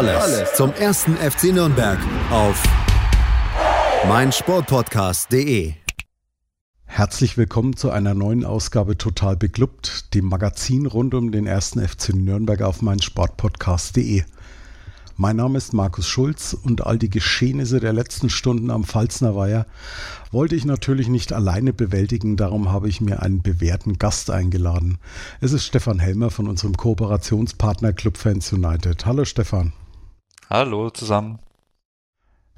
Alles, zum ersten FC Nürnberg auf meinsportpodcast.de. Herzlich willkommen zu einer neuen Ausgabe Total Beglückt, dem Magazin rund um den ersten FC Nürnberg auf meinsportpodcast.de. Mein Name ist Markus Schulz und all die Geschehnisse der letzten Stunden am Pfalzner Weiher wollte ich natürlich nicht alleine bewältigen, darum habe ich mir einen bewährten Gast eingeladen. Es ist Stefan Helmer von unserem Kooperationspartner Club Fans United. Hallo Stefan. Hallo zusammen.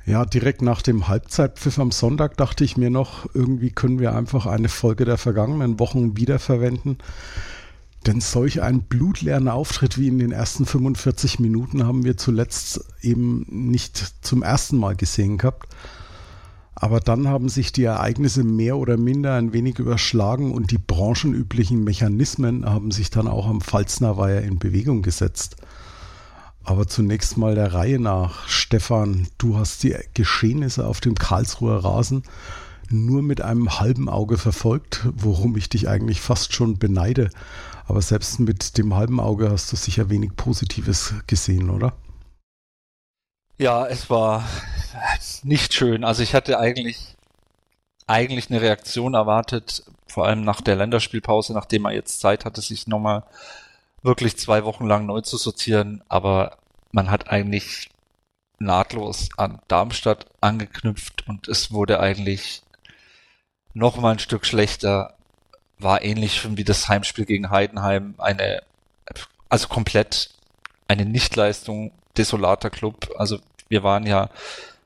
Ja, direkt nach dem Halbzeitpfiff am Sonntag dachte ich mir noch, irgendwie können wir einfach eine Folge der vergangenen Wochen wiederverwenden. Denn solch einen blutleeren Auftritt wie in den ersten 45 Minuten haben wir zuletzt eben nicht zum ersten Mal gesehen gehabt. Aber dann haben sich die Ereignisse mehr oder minder ein wenig überschlagen und die branchenüblichen Mechanismen haben sich dann auch am Pfalzner Weiher in Bewegung gesetzt. Aber zunächst mal der Reihe nach. Stefan, du hast die Geschehnisse auf dem Karlsruher Rasen nur mit einem halben Auge verfolgt, worum ich dich eigentlich fast schon beneide. Aber selbst mit dem halben Auge hast du sicher wenig Positives gesehen, oder? Ja, es war nicht schön. Also ich hatte eigentlich, eigentlich eine Reaktion erwartet, vor allem nach der Länderspielpause, nachdem er jetzt Zeit hatte, sich nochmal wirklich zwei Wochen lang neu zu sortieren. Aber man hat eigentlich nahtlos an Darmstadt angeknüpft und es wurde eigentlich noch mal ein Stück schlechter war ähnlich wie das Heimspiel gegen Heidenheim eine, also komplett eine Nichtleistung, desolater Club. Also wir waren ja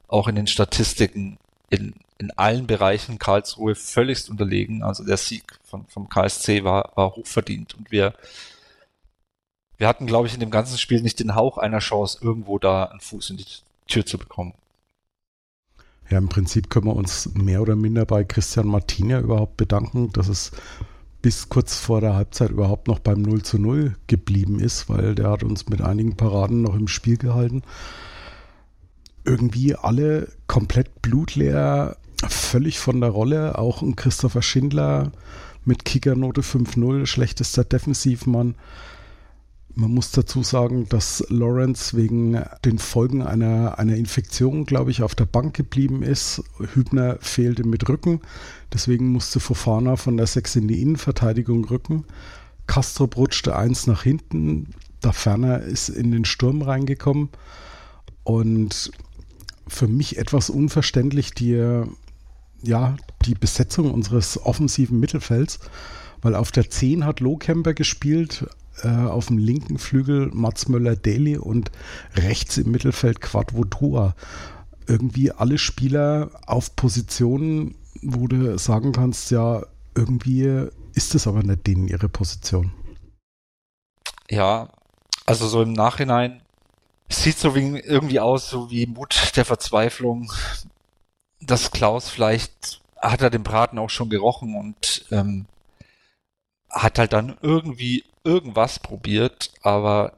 auch in den Statistiken in, in allen Bereichen Karlsruhe völligst unterlegen. Also der Sieg von, vom KSC war, war hochverdient und wir, wir hatten, glaube ich, in dem ganzen Spiel nicht den Hauch einer Chance, irgendwo da einen Fuß in die Tür zu bekommen. Ja, im Prinzip können wir uns mehr oder minder bei Christian Martina überhaupt bedanken, dass es bis kurz vor der Halbzeit überhaupt noch beim 0 zu 0 geblieben ist, weil der hat uns mit einigen Paraden noch im Spiel gehalten. Irgendwie alle komplett blutleer, völlig von der Rolle. Auch ein Christopher Schindler mit Kickernote 5-0, schlechtester Defensivmann. Man muss dazu sagen, dass Lawrence wegen den Folgen einer, einer Infektion, glaube ich, auf der Bank geblieben ist. Hübner fehlte mit Rücken. Deswegen musste Fofana von der 6 in die Innenverteidigung rücken. Kastrop rutschte eins nach hinten. Da Ferner ist in den Sturm reingekommen. Und für mich etwas unverständlich die, ja, die Besetzung unseres offensiven Mittelfelds. Weil auf der 10 hat Lohkemper gespielt, äh, auf dem linken Flügel Mats Möller-Daly und rechts im Mittelfeld Quadvotua. Irgendwie alle Spieler auf Positionen, wo du sagen kannst, ja, irgendwie ist es aber nicht denen ihre Position. Ja, also so im Nachhinein sieht so wie, irgendwie aus, so wie Mut der Verzweiflung, dass Klaus vielleicht hat er den Braten auch schon gerochen und ähm, hat halt dann irgendwie irgendwas probiert, aber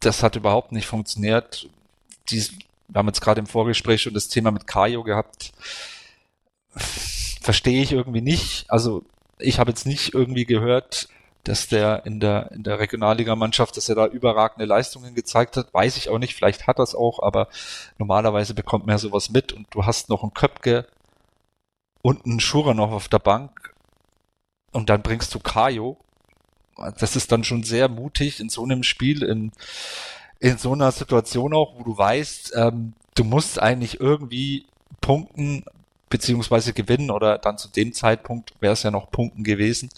das hat überhaupt nicht funktioniert. Dies, wir haben jetzt gerade im Vorgespräch schon das Thema mit Kajo gehabt. Verstehe ich irgendwie nicht. Also ich habe jetzt nicht irgendwie gehört, dass der in der, in der Regionalligamannschaft, dass er da überragende Leistungen gezeigt hat. Weiß ich auch nicht. Vielleicht hat er es auch, aber normalerweise bekommt man ja sowas mit und du hast noch einen Köpke und einen Schurer noch auf der Bank und dann bringst du Kajo. Das ist dann schon sehr mutig in so einem Spiel, in, in so einer Situation auch, wo du weißt, ähm, du musst eigentlich irgendwie punkten beziehungsweise gewinnen oder dann zu dem Zeitpunkt wäre es ja noch punkten gewesen.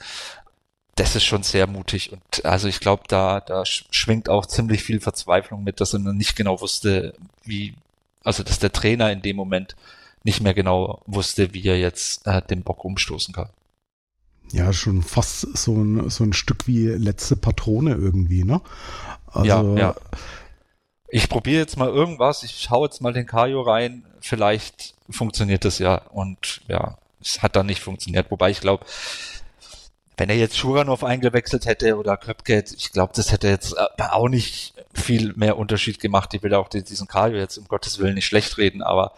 Das ist schon sehr mutig und also ich glaube, da, da schwingt auch ziemlich viel Verzweiflung mit, dass er nicht genau wusste, wie, also dass der Trainer in dem Moment nicht mehr genau wusste, wie er jetzt äh, den Bock umstoßen kann ja schon fast so ein, so ein Stück wie letzte Patrone irgendwie, ne? Also, ja, ja. ich probiere jetzt mal irgendwas, ich schaue jetzt mal den Kajo rein, vielleicht funktioniert das ja. Und ja, es hat dann nicht funktioniert. Wobei ich glaube, wenn er jetzt Schuranov eingewechselt hätte oder Köpke, ich glaube, das hätte jetzt äh, auch nicht viel mehr Unterschied gemacht. Ich will auch diesen Kajo jetzt um Gottes Willen nicht schlecht reden, aber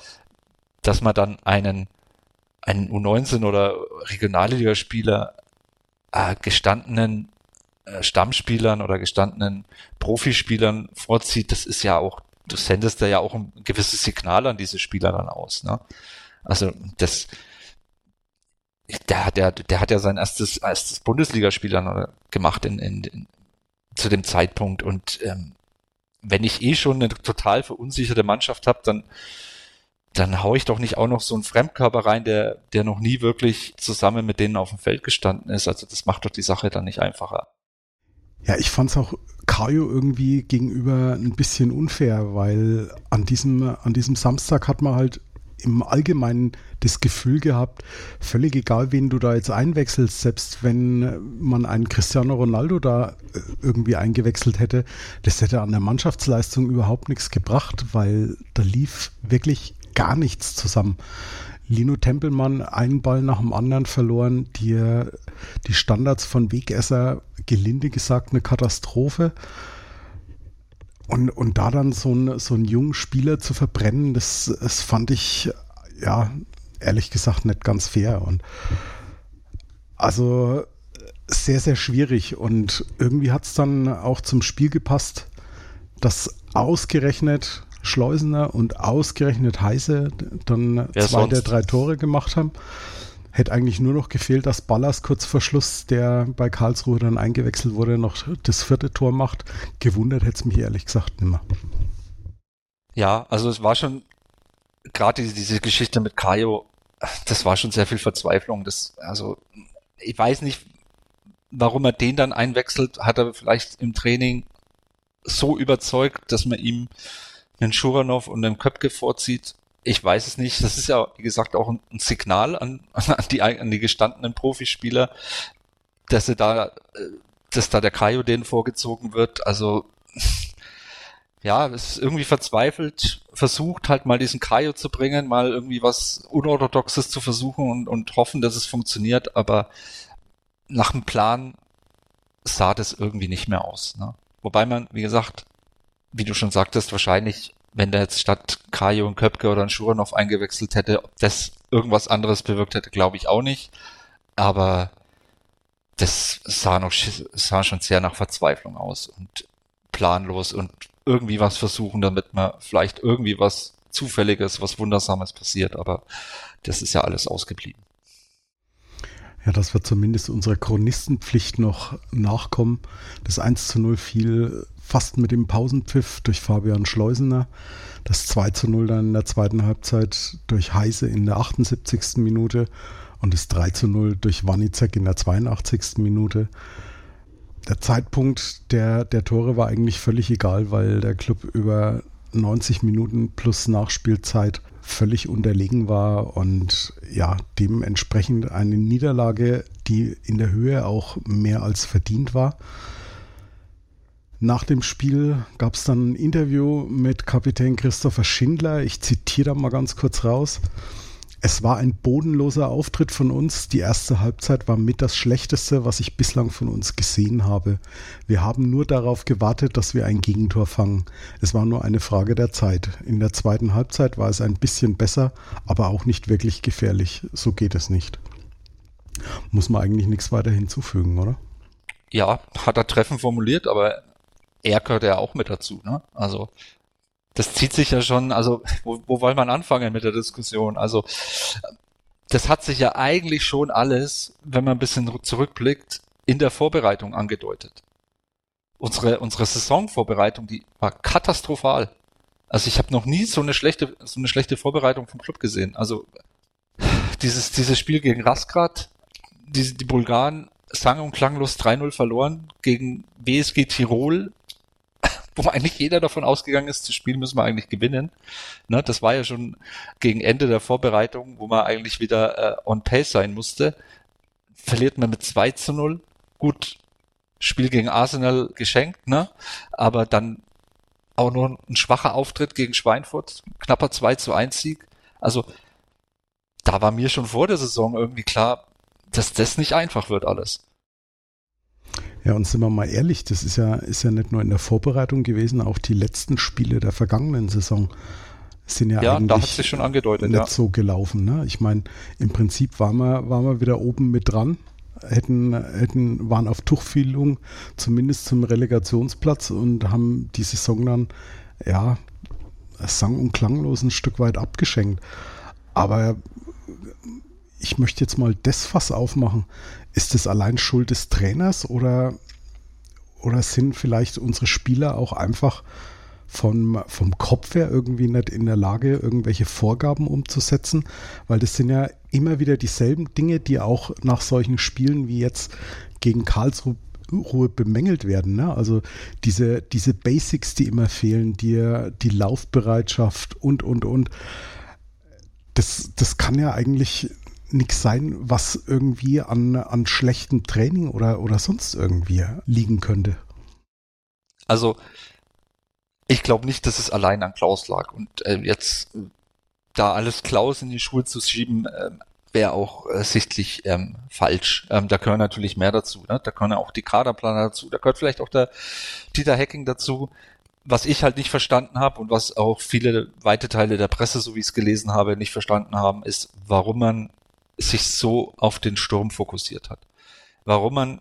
dass man dann einen, einen U19 oder Regionalligaspieler äh, gestandenen äh, Stammspielern oder gestandenen Profispielern vorzieht, das ist ja auch, du sendest da ja auch ein gewisses Signal an diese Spieler dann aus. Ne? Also das, der hat ja, der hat ja sein erstes, erstes Bundesligaspiel dann gemacht in, in, in, zu dem Zeitpunkt und ähm, wenn ich eh schon eine total verunsicherte Mannschaft habe, dann dann hau ich doch nicht auch noch so einen Fremdkörper rein, der, der noch nie wirklich zusammen mit denen auf dem Feld gestanden ist. Also das macht doch die Sache dann nicht einfacher. Ja, ich fand's auch Kajo irgendwie gegenüber ein bisschen unfair, weil an diesem, an diesem Samstag hat man halt im Allgemeinen das Gefühl gehabt, völlig egal, wen du da jetzt einwechselst, selbst wenn man einen Cristiano Ronaldo da äh, irgendwie eingewechselt hätte, das hätte an der Mannschaftsleistung überhaupt nichts gebracht, weil da lief wirklich gar nichts zusammen. Lino Tempelmann einen Ball nach dem anderen verloren, die, die Standards von Wegesser, gelinde gesagt, eine Katastrophe. Und, und da dann so, ein, so einen jungen Spieler zu verbrennen, das, das fand ich, ja, ehrlich gesagt nicht ganz fair. Und also sehr, sehr schwierig. Und irgendwie hat es dann auch zum Spiel gepasst, dass ausgerechnet Schleusener und ausgerechnet Heiße dann Wer zwei sonst? der drei Tore gemacht haben. Hätte eigentlich nur noch gefehlt, dass Ballas kurz vor Schluss, der bei Karlsruhe dann eingewechselt wurde, noch das vierte Tor macht. Gewundert hätte es mich ehrlich gesagt nicht mehr. Ja, also es war schon gerade diese, diese Geschichte mit Kajo, das war schon sehr viel Verzweiflung. Das, also ich weiß nicht, warum er den dann einwechselt. Hat er vielleicht im Training so überzeugt, dass man ihm einen Schuranov und einen Köpke vorzieht. Ich weiß es nicht. Das ist ja, wie gesagt, auch ein, Signal an, an, die, an die gestandenen Profispieler, dass sie da, äh, dass da der Kaio denen vorgezogen wird. Also, ja, es ist irgendwie verzweifelt, versucht halt mal diesen Kaio zu bringen, mal irgendwie was Unorthodoxes zu versuchen und, und hoffen, dass es funktioniert, aber nach dem Plan sah das irgendwie nicht mehr aus. Ne? Wobei man, wie gesagt, wie du schon sagtest, wahrscheinlich, wenn der jetzt statt Kajo und Köpke oder ein Schuranov eingewechselt hätte, ob das irgendwas anderes bewirkt hätte, glaube ich auch nicht. Aber das sah noch sah schon sehr nach Verzweiflung aus und planlos und irgendwie was versuchen, damit man vielleicht irgendwie was Zufälliges, was Wundersames passiert, aber das ist ja alles ausgeblieben. Ja, dass wir zumindest unserer Chronistenpflicht noch nachkommen. Das 1 zu 0 fiel fast mit dem Pausenpfiff durch Fabian Schleusener. Das 2 zu 0 dann in der zweiten Halbzeit durch Heise in der 78. Minute und das 3 zu 0 durch Wanizek in der 82. Minute. Der Zeitpunkt der, der Tore war eigentlich völlig egal, weil der Club über 90 Minuten plus Nachspielzeit völlig unterlegen war und ja, dementsprechend eine Niederlage, die in der Höhe auch mehr als verdient war. Nach dem Spiel gab es dann ein Interview mit Kapitän Christopher Schindler. Ich zitiere da mal ganz kurz raus. Es war ein bodenloser Auftritt von uns. Die erste Halbzeit war mit das Schlechteste, was ich bislang von uns gesehen habe. Wir haben nur darauf gewartet, dass wir ein Gegentor fangen. Es war nur eine Frage der Zeit. In der zweiten Halbzeit war es ein bisschen besser, aber auch nicht wirklich gefährlich. So geht es nicht. Muss man eigentlich nichts weiter hinzufügen, oder? Ja, hat er treffend formuliert, aber er gehört ja auch mit dazu, ne? Also das zieht sich ja schon, also wo, wo wollen wir anfangen mit der Diskussion? Also das hat sich ja eigentlich schon alles, wenn man ein bisschen zurückblickt, in der Vorbereitung angedeutet. Unsere, unsere Saisonvorbereitung, die war katastrophal. Also ich habe noch nie so eine schlechte, so eine schlechte Vorbereitung vom Club gesehen. Also dieses, dieses Spiel gegen Rasgrad, die, die Bulgaren sang- und klanglos 3-0 verloren gegen BSG Tirol wo eigentlich jeder davon ausgegangen ist, das Spiel müssen wir eigentlich gewinnen. Ne, das war ja schon gegen Ende der Vorbereitung, wo man eigentlich wieder äh, on pace sein musste. Verliert man mit 2 zu 0. Gut, Spiel gegen Arsenal geschenkt, ne? Aber dann auch nur ein schwacher Auftritt gegen Schweinfurt, knapper 2 zu 1 Sieg. Also da war mir schon vor der Saison irgendwie klar, dass das nicht einfach wird alles. Ja, und sind wir mal ehrlich, das ist ja, ist ja nicht nur in der Vorbereitung gewesen, auch die letzten Spiele der vergangenen Saison sind ja, ja eigentlich da hat sich schon angedeutet, nicht ja. so gelaufen. Ne? Ich meine, im Prinzip waren wir, waren wir wieder oben mit dran, hätten, hätten, waren auf Tuchfühlung, zumindest zum Relegationsplatz und haben die Saison dann, ja, sang- und klanglos ein Stück weit abgeschenkt. Aber ich möchte jetzt mal das Fass aufmachen. Ist das allein Schuld des Trainers oder, oder sind vielleicht unsere Spieler auch einfach vom, vom Kopf her irgendwie nicht in der Lage, irgendwelche Vorgaben umzusetzen? Weil das sind ja immer wieder dieselben Dinge, die auch nach solchen Spielen wie jetzt gegen Karlsruhe Ruhe bemängelt werden. Ne? Also diese, diese Basics, die immer fehlen, die, die Laufbereitschaft und, und, und. Das, das kann ja eigentlich nichts sein, was irgendwie an, an schlechtem Training oder, oder sonst irgendwie liegen könnte. Also, ich glaube nicht, dass es allein an Klaus lag. Und äh, jetzt da alles Klaus in die Schuhe zu schieben, äh, wäre auch äh, sichtlich ähm, falsch. Ähm, da gehören natürlich mehr dazu. Ne? Da gehören auch die Kaderplaner dazu. Da gehört vielleicht auch der Dieter Hacking dazu. Was ich halt nicht verstanden habe und was auch viele weite Teile der Presse, so wie ich es gelesen habe, nicht verstanden haben, ist, warum man sich so auf den Sturm fokussiert hat. Warum man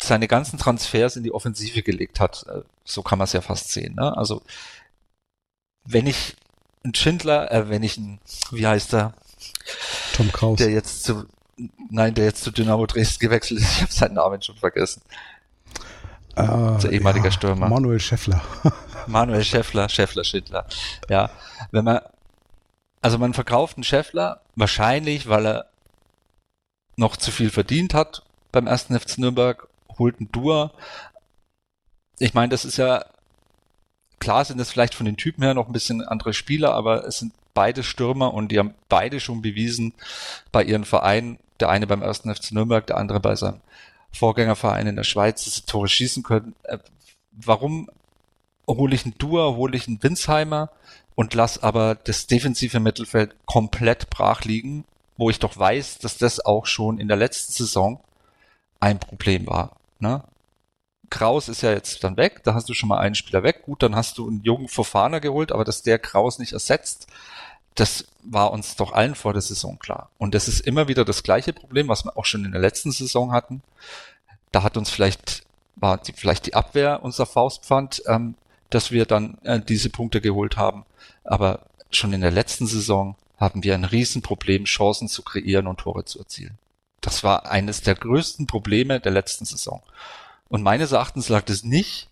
seine ganzen Transfers in die Offensive gelegt hat, äh, so kann man es ja fast sehen. Ne? Also wenn ich ein Schindler, äh, wenn ich ein, wie heißt er? Tom Kraus. Der jetzt zu, nein, der jetzt zu Dynamo Dresden gewechselt ist, ich habe seinen Namen schon vergessen. Äh, der ehemalige ja, Stürmer. Manuel Schäffler. Manuel Schäffler, Schäffler, Schindler. Ja, wenn man, also man verkauft einen Schäffler, wahrscheinlich, weil er noch zu viel verdient hat beim ersten FC Nürnberg, holt einen Dua. Ich meine, das ist ja, klar sind es vielleicht von den Typen her noch ein bisschen andere Spieler, aber es sind beide Stürmer und die haben beide schon bewiesen bei ihren Vereinen, der eine beim ersten FC Nürnberg, der andere bei seinem Vorgängerverein in der Schweiz, dass sie Tore schießen können. Äh, warum hole ich einen Dua, hole ich einen Winsheimer und lass aber das defensive Mittelfeld komplett brach liegen wo ich doch weiß, dass das auch schon in der letzten Saison ein Problem war. Ne? Kraus ist ja jetzt dann weg, da hast du schon mal einen Spieler weg. Gut, dann hast du einen jungen Fofana geholt, aber dass der Kraus nicht ersetzt, das war uns doch allen vor der Saison klar. Und das ist immer wieder das gleiche Problem, was wir auch schon in der letzten Saison hatten. Da hat uns vielleicht, war die, vielleicht die Abwehr unser Faustpfand, ähm, dass wir dann äh, diese Punkte geholt haben. Aber schon in der letzten Saison haben wir ein Riesenproblem, Chancen zu kreieren und Tore zu erzielen. Das war eines der größten Probleme der letzten Saison. Und meines Erachtens lag es nicht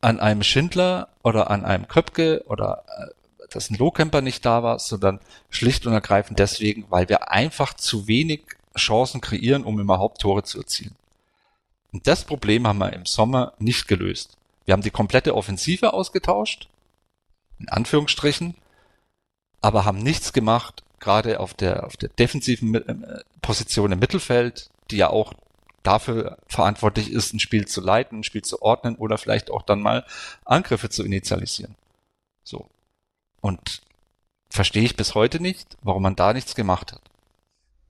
an einem Schindler oder an einem Köpke oder äh, dass ein Lohkemper nicht da war, sondern schlicht und ergreifend deswegen, weil wir einfach zu wenig Chancen kreieren, um überhaupt Tore zu erzielen. Und das Problem haben wir im Sommer nicht gelöst. Wir haben die komplette Offensive ausgetauscht, in Anführungsstrichen, aber haben nichts gemacht, gerade auf der, auf der defensiven äh, Position im Mittelfeld, die ja auch dafür verantwortlich ist, ein Spiel zu leiten, ein Spiel zu ordnen oder vielleicht auch dann mal Angriffe zu initialisieren. So. Und verstehe ich bis heute nicht, warum man da nichts gemacht hat.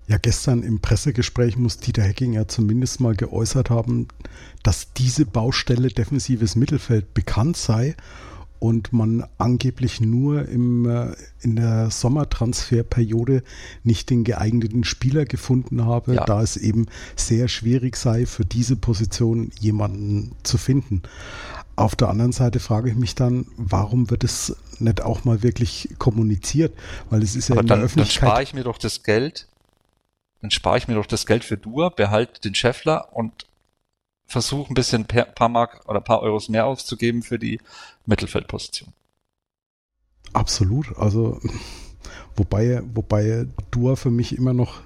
Ja, gestern im Pressegespräch muss Dieter Hecking ja zumindest mal geäußert haben, dass diese Baustelle defensives Mittelfeld bekannt sei und man angeblich nur im, äh, in der Sommertransferperiode nicht den geeigneten Spieler gefunden habe, ja. da es eben sehr schwierig sei, für diese Position jemanden zu finden. Auf der anderen Seite frage ich mich dann, warum wird es nicht auch mal wirklich kommuniziert? Weil es ist ja Aber in dann, der Öffentlichkeit. Dann spare ich mir doch das Geld, dann spare ich mir doch das Geld für Dur, behalte den Scheffler und versuche ein bisschen per, paar Mark oder paar Euros mehr auszugeben für die Mittelfeldposition. Absolut. Also wobei, wobei Dua für mich immer noch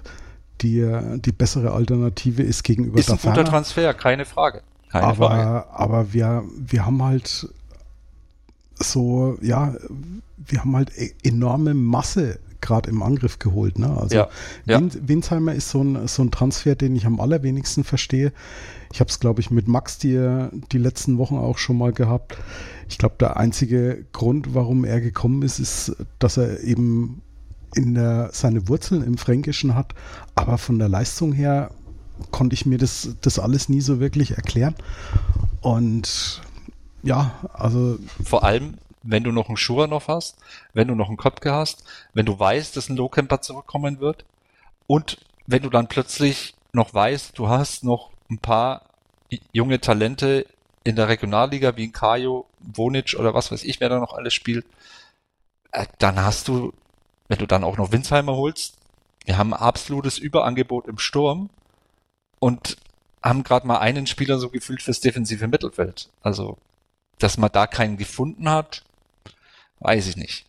die, die bessere Alternative ist gegenüber Ist ein guter Transfer, keine Frage. Keine aber, Frage. aber wir, wir haben halt so, ja, wir haben halt e-, enorme Masse gerade im Angriff geholt. Ne? Also ja, ja. Winsheimer ist so ein, so ein Transfer, den ich am allerwenigsten verstehe. Ich habe es, glaube ich, mit Max die, die letzten Wochen auch schon mal gehabt. Ich glaube, der einzige Grund, warum er gekommen ist, ist, dass er eben in der, seine Wurzeln im Fränkischen hat. Aber von der Leistung her konnte ich mir das, das alles nie so wirklich erklären. Und ja, also. Vor allem, wenn du noch einen Schuranov hast, wenn du noch einen Köpke hast, wenn du weißt, dass ein Lowcamper zurückkommen wird und wenn du dann plötzlich noch weißt, du hast noch ein paar junge Talente in der Regionalliga wie ein Kajo, Wonic oder was weiß ich, wer da noch alles spielt, äh, dann hast du, wenn du dann auch noch Winsheimer holst, wir haben ein absolutes Überangebot im Sturm und haben gerade mal einen Spieler so gefühlt fürs defensive Mittelfeld. Also, dass man da keinen gefunden hat, weiß ich nicht.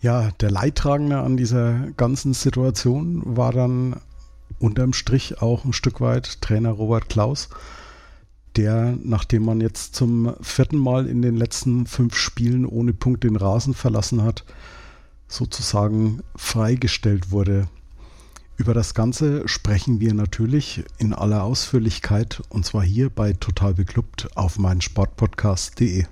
Ja, der Leidtragende an dieser ganzen Situation war dann unterm Strich auch ein Stück weit Trainer Robert Klaus, der, nachdem man jetzt zum vierten Mal in den letzten fünf Spielen ohne Punkt den Rasen verlassen hat, sozusagen freigestellt wurde. Über das Ganze sprechen wir natürlich in aller Ausführlichkeit und zwar hier bei Total Beklubbt auf meinsportpodcast.de.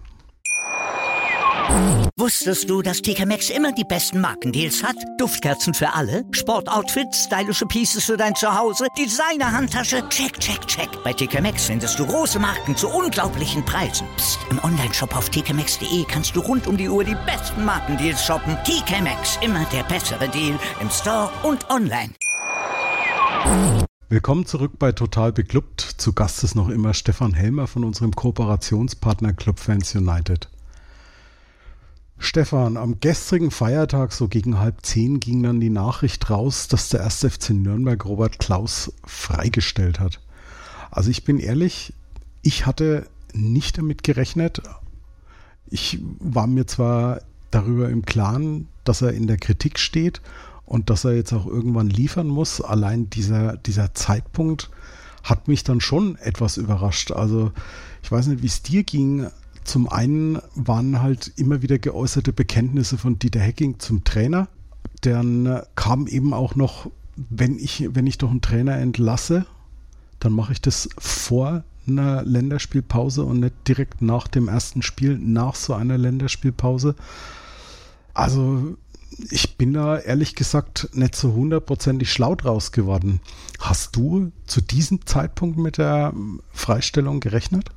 Wusstest du, dass TK Maxx immer die besten Markendeals hat? Duftkerzen für alle, Sportoutfits, stylische Pieces für dein Zuhause, Designer-Handtasche, check, check, check. Bei TK Maxx findest du große Marken zu unglaublichen Preisen. Psst. im Onlineshop auf tkmaxx.de kannst du rund um die Uhr die besten Markendeals shoppen. TK Maxx, immer der bessere Deal im Store und online. Willkommen zurück bei Total Beklubbt. Zu Gast ist noch immer Stefan Helmer von unserem Kooperationspartner Club Fans United. Stefan, am gestrigen Feiertag, so gegen halb zehn, ging dann die Nachricht raus, dass der 1. FC Nürnberg Robert Klaus freigestellt hat. Also ich bin ehrlich, ich hatte nicht damit gerechnet. Ich war mir zwar darüber im Klaren, dass er in der Kritik steht und dass er jetzt auch irgendwann liefern muss. Allein dieser, dieser Zeitpunkt hat mich dann schon etwas überrascht. Also ich weiß nicht, wie es dir ging, zum einen waren halt immer wieder geäußerte Bekenntnisse von Dieter Hecking zum Trainer. Dann kam eben auch noch, wenn ich, wenn ich doch einen Trainer entlasse, dann mache ich das vor einer Länderspielpause und nicht direkt nach dem ersten Spiel, nach so einer Länderspielpause. Also ich bin da ehrlich gesagt nicht so hundertprozentig schlau draus geworden. Hast du zu diesem Zeitpunkt mit der Freistellung gerechnet?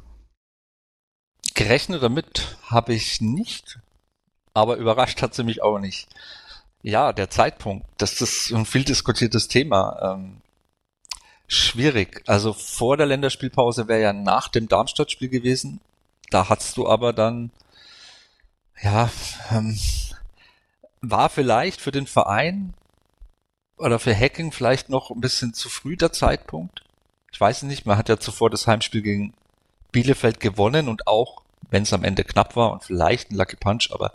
Gerechnet damit habe ich nicht, aber überrascht hat sie mich auch nicht. Ja, der Zeitpunkt, das ist ein viel diskutiertes Thema. Ähm, schwierig. Also vor der Länderspielpause wäre ja nach dem Darmstadt-Spiel gewesen. Da hattest du aber dann, ja, ähm, war vielleicht für den Verein oder für Hacking vielleicht noch ein bisschen zu früh der Zeitpunkt. Ich weiß nicht, man hat ja zuvor das Heimspiel gegen Bielefeld gewonnen und auch, wenn es am Ende knapp war und vielleicht ein Lucky Punch, aber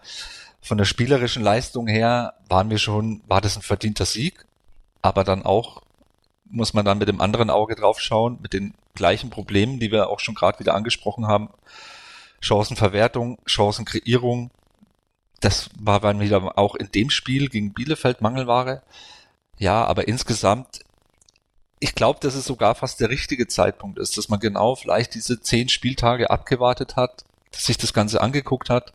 von der spielerischen Leistung her waren wir schon, war das ein verdienter Sieg, aber dann auch muss man dann mit dem anderen Auge drauf schauen, mit den gleichen Problemen, die wir auch schon gerade wieder angesprochen haben. Chancenverwertung, Chancenkreierung. Das war dann wieder auch in dem Spiel gegen Bielefeld Mangelware. Ja, aber insgesamt ich glaube, dass es sogar fast der richtige Zeitpunkt ist, dass man genau vielleicht diese zehn Spieltage abgewartet hat, sich das Ganze angeguckt hat.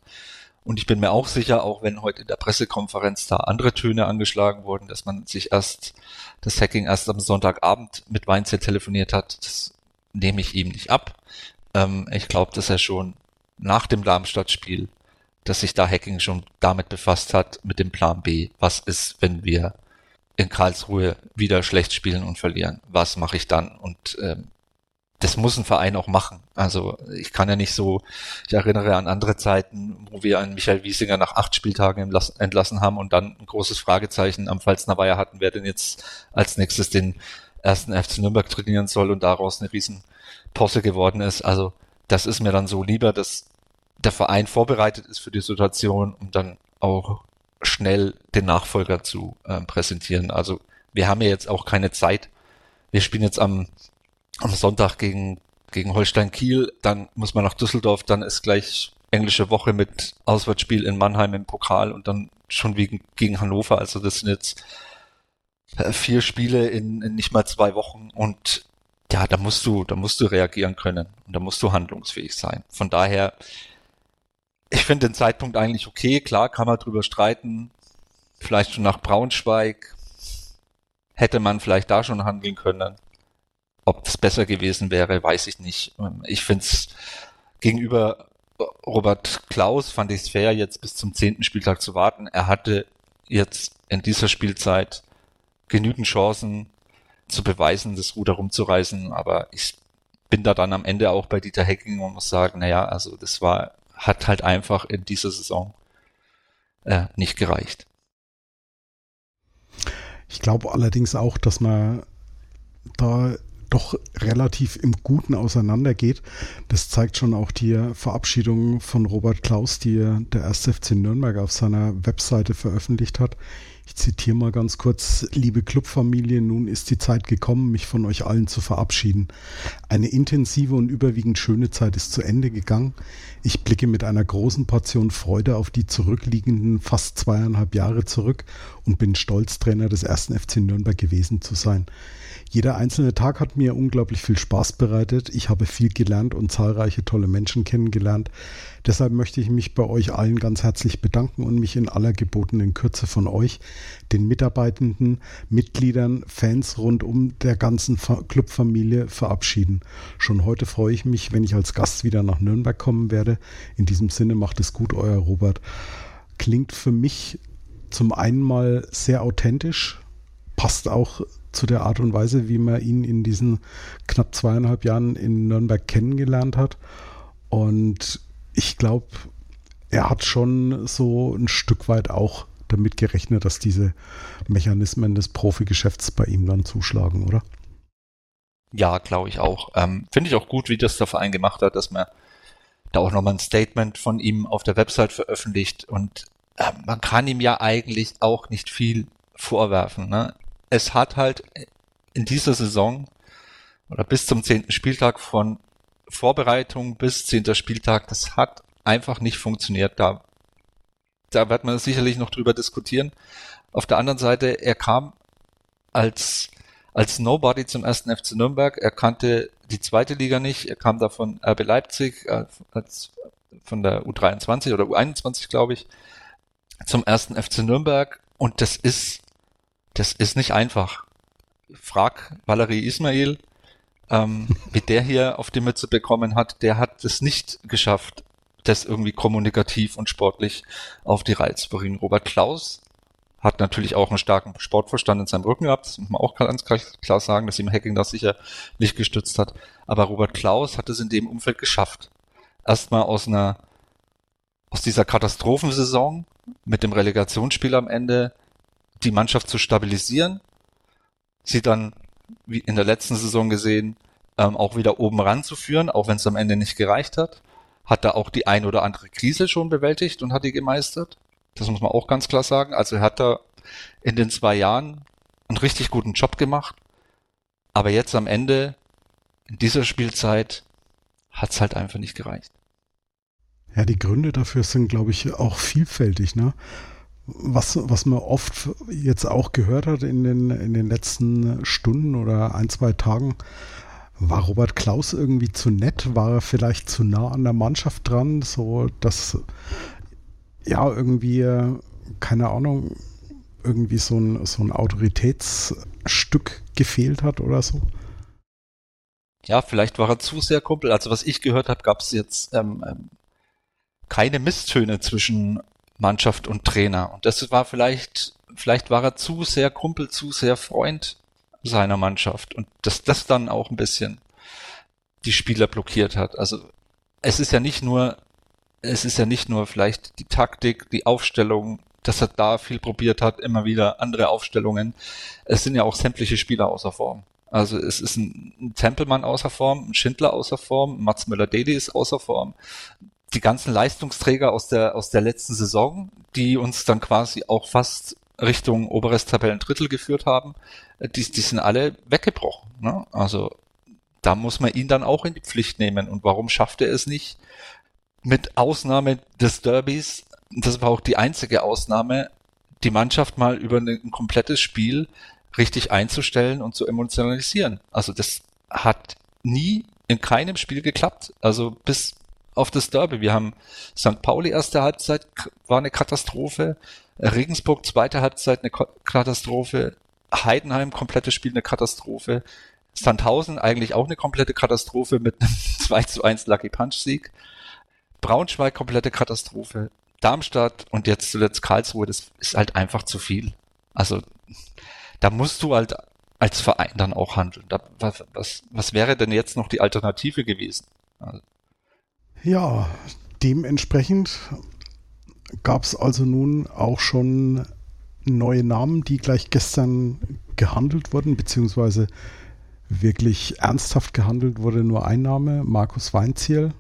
Und ich bin mir auch sicher, auch wenn heute in der Pressekonferenz da andere Töne angeschlagen wurden, dass man sich erst, das Hacking erst am Sonntagabend mit Weinzett telefoniert hat, das nehme ich ihm nicht ab. Ähm, ich glaube, dass er schon nach dem Darmstadt-Spiel, dass sich da Hacking schon damit befasst hat, mit dem Plan B. Was ist, wenn wir in Karlsruhe wieder schlecht spielen und verlieren. Was mache ich dann? Und ähm, das muss ein Verein auch machen. Also ich kann ja nicht so, ich erinnere an andere Zeiten, wo wir einen Michael Wiesinger nach acht Spieltagen entlassen haben und dann ein großes Fragezeichen am Pfalzner Weiher hatten, wer denn jetzt als nächstes den ersten FC Nürnberg trainieren soll und daraus eine riesen Posse geworden ist. Also das ist mir dann so lieber, dass der Verein vorbereitet ist für die Situation und dann auch schnell den Nachfolger zu äh, präsentieren. Also wir haben ja jetzt auch keine Zeit. Wir spielen jetzt am, am Sonntag gegen, gegen Holstein Kiel, dann muss man nach Düsseldorf, dann ist gleich englische Woche mit Auswärtsspiel in Mannheim im Pokal und dann schon wegen, gegen Hannover. Also das sind jetzt äh, vier Spiele in, in nicht mal zwei Wochen und ja, da musst du, da musst du reagieren können und da musst du handlungsfähig sein. Von daher, ich finde den Zeitpunkt eigentlich okay. Klar kann man drüber streiten. Vielleicht schon nach Braunschweig hätte man vielleicht da schon handeln können. Ob das besser gewesen wäre, weiß ich nicht. Ich finde es gegenüber Robert Klaus fand ich es fair, jetzt bis zum zehnten Spieltag zu warten. Er hatte jetzt in dieser Spielzeit genügend Chancen zu beweisen, das Ruder rumzureißen, aber ich bin da dann am Ende auch bei Dieter Hecking und muss sagen, naja, also das war, hat halt einfach in dieser Saison äh, nicht gereicht. Ich glaube allerdings auch, dass man da doch relativ im Guten auseinandergeht. Das zeigt schon auch die Verabschiedung von Robert Klaus, die der 1. FC Nürnberg auf seiner Webseite veröffentlicht hat. Ich zitiere mal ganz kurz, liebe Clubfamilie, nun ist die Zeit gekommen, mich von euch allen zu verabschieden. Eine intensive und überwiegend schöne Zeit ist zu Ende gegangen. Ich blicke mit einer großen Portion Freude auf die zurückliegenden fast zweieinhalb Jahre zurück und bin stolz, Trainer des ersten FC Nürnberg gewesen zu sein. Jeder einzelne Tag hat mir unglaublich viel Spaß bereitet. Ich habe viel gelernt und zahlreiche tolle Menschen kennengelernt. Deshalb möchte ich mich bei euch allen ganz herzlich bedanken und mich in aller gebotenen Kürze von euch, den Mitarbeitenden, Mitgliedern, Fans rund um der ganzen Clubfamilie verabschieden. Schon heute freue ich mich, wenn ich als Gast wieder nach Nürnberg kommen werde. In diesem Sinne macht es gut, euer Robert. Klingt für mich zum einen mal sehr authentisch, passt auch zu der Art und Weise, wie man ihn in diesen knapp zweieinhalb Jahren in Nürnberg kennengelernt hat. Und ich glaube, er hat schon so ein Stück weit auch damit gerechnet, dass diese Mechanismen des Profigeschäfts bei ihm dann zuschlagen, oder? Ja, glaube ich auch. Ähm, Finde ich auch gut, wie das der Verein gemacht hat, dass man da auch nochmal ein Statement von ihm auf der Website veröffentlicht und äh, man kann ihm ja eigentlich auch nicht viel vorwerfen. Ne? Es hat halt in dieser Saison oder bis zum zehnten Spieltag von Vorbereitung bis zehnter Spieltag, das hat einfach nicht funktioniert. Da, da wird man sicherlich noch drüber diskutieren. Auf der anderen Seite, er kam als, als Nobody zum ersten FC Nürnberg. Er kannte die zweite Liga nicht. Er kam da von RB Leipzig, äh, als, von der U23 oder U21, glaube ich, zum ersten FC Nürnberg. Und das ist das ist nicht einfach. Frag Valerie Ismail, ähm, wie der hier auf die Mütze bekommen hat, der hat es nicht geschafft, das irgendwie kommunikativ und sportlich auf die Reihe zu bringen. Robert Klaus hat natürlich auch einen starken Sportverstand in seinem Rücken gehabt, das muss man auch ganz klar sagen, dass ihm Hacking das sicher nicht gestützt hat. Aber Robert Klaus hat es in dem Umfeld geschafft. Erstmal aus einer, aus dieser Katastrophensaison mit dem Relegationsspiel am Ende die Mannschaft zu stabilisieren, sie dann, wie in der letzten Saison gesehen, ähm, auch wieder oben ranzuführen, auch wenn es am Ende nicht gereicht hat. Hat da auch die ein oder andere Krise schon bewältigt und hat die gemeistert. Das muss man auch ganz klar sagen. Also er hat da in den zwei Jahren einen richtig guten Job gemacht. Aber jetzt am Ende, in dieser Spielzeit, hat es halt einfach nicht gereicht. Ja, die Gründe dafür sind, glaube ich, auch vielfältig. Ne? Was, was man oft jetzt auch gehört hat in den, in den letzten Stunden oder ein, zwei Tagen, war Robert Klaus irgendwie zu nett? War er vielleicht zu nah an der Mannschaft dran, so dass ja irgendwie, keine Ahnung, irgendwie so ein, so ein Autoritätsstück gefehlt hat oder so? Ja, vielleicht war er zu sehr Kumpel. Also was ich gehört habe, gab es jetzt ähm, ähm, keine Misstöne zwischen Mannschaft und Trainer. Und das war vielleicht, vielleicht war er zu sehr Kumpel, zu sehr Freund seiner Mannschaft und dass das dann auch ein bisschen die Spieler blockiert hat. Also es ist ja nicht nur, es ist ja nicht nur vielleicht die Taktik, die Aufstellung, dass er da viel probiert hat, immer wieder andere Aufstellungen. Es sind ja auch sämtliche Spieler außer Form. Also es ist ein, ein Tempelmann außer Form, ein Schindler außer Form, Mats Müller-Deli ist außer Form, die ganzen Leistungsträger aus der, aus der letzten Saison, die uns dann quasi auch fast Richtung oberes Tabellendrittel geführt haben, äh, die, die sind alle weggebrochen. Ne? Also da muss man ihn dann auch in die Pflicht nehmen. Und warum schafft er es nicht? Mit Ausnahme des Derbys, das war auch die einzige Ausnahme, die Mannschaft mal über ein komplettes Spiel richtig einzustellen und zu emotionalisieren. Also das hat nie in keinem Spiel geklappt. Also bis auf das Derby. Wir haben St. Pauli erste Halbzeit war eine Katastrophe, Regensburg zweite Halbzeit eine Katastrophe, Heidenheim komplettes Spiel eine Katastrophe, Sandhausen eigentlich auch eine komplette Katastrophe mit einem 2 zu 1 Lucky Punch Sieg, Braunschweig komplette Katastrophe, Darmstadt und jetzt zuletzt Karlsruhe, das ist halt einfach zu viel. Also da musst du halt als Verein dann auch handeln. Da, was, was, wäre denn jetzt noch die Alternative gewesen? Also, ja, dementsprechend gab es also nun auch schon neue Namen, die gleich gestern gehandelt wurden, beziehungsweise wirklich ernsthaft gehandelt wurde nur ein Name, Markus Weinziel.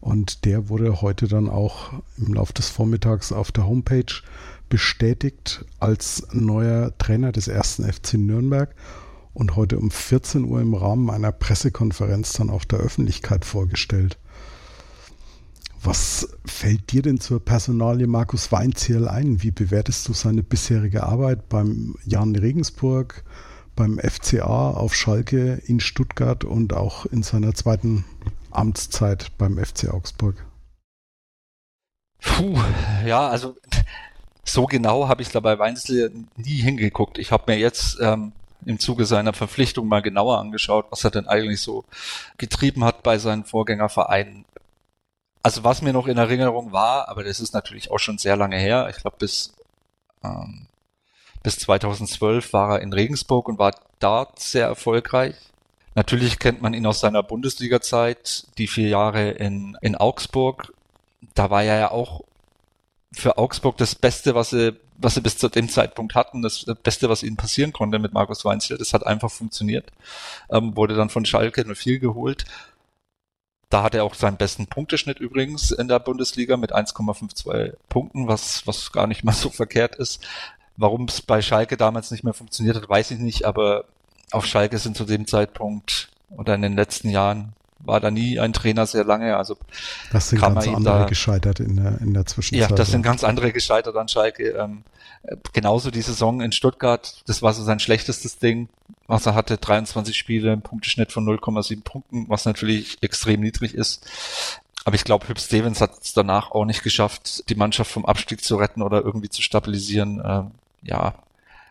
Und der wurde heute dann auch im Laufe des Vormittags auf der Homepage bestätigt als neuer Trainer des ersten FC Nürnberg und heute um 14 Uhr im Rahmen einer Pressekonferenz dann auch der Öffentlichkeit vorgestellt. Was fällt dir denn zur Personalie Markus Weinzierl ein? Wie bewertest du seine bisherige Arbeit beim Jan Regensburg, beim FCA auf Schalke in Stuttgart und auch in seiner zweiten Amtszeit beim FC Augsburg? Puh, ja, also so genau habe ich da bei Weinzel nie hingeguckt. Ich habe mir jetzt ähm, im Zuge seiner Verpflichtung mal genauer angeschaut, was er denn eigentlich so getrieben hat bei seinen Vorgängervereinen. Also was mir noch in Erinnerung war, aber das ist natürlich auch schon sehr lange her, ich glaube bis, ähm, bis 2012 war er in Regensburg und war dort sehr erfolgreich. Natürlich kennt man ihn aus seiner Bundesliga-Zeit, die vier Jahre in, in Augsburg. Da war er ja auch für Augsburg das Beste, was sie, was sie bis zu dem Zeitpunkt hatten, das Beste, was ihnen passieren konnte mit Markus Weinzel. Das hat einfach funktioniert. Ähm, wurde dann von Schalke nur viel geholt da hat er auch seinen besten Punkteschnitt übrigens in der Bundesliga mit 1,52 Punkten, was, was gar nicht mal so verkehrt ist. Warum es bei Schalke damals nicht mehr funktioniert hat, weiß ich nicht, aber auf Schalke sind zu dem Zeitpunkt oder in den letzten Jahren war da nie ein Trainer sehr lange. Also das sind ganz andere da, gescheitert in der, in der Zwischenzeit. Ja, das sind ganz andere gescheitert an Schalke. Ähm, genauso die Saison in Stuttgart, das war so sein schlechtestes Ding, was er hatte, 23 Spiele, ein Punkteschnitt von 0,7 Punkten, was natürlich extrem niedrig ist. Aber ich glaube, Hüb Stevens hat es danach auch nicht geschafft, die Mannschaft vom Abstieg zu retten oder irgendwie zu stabilisieren. Ähm, ja,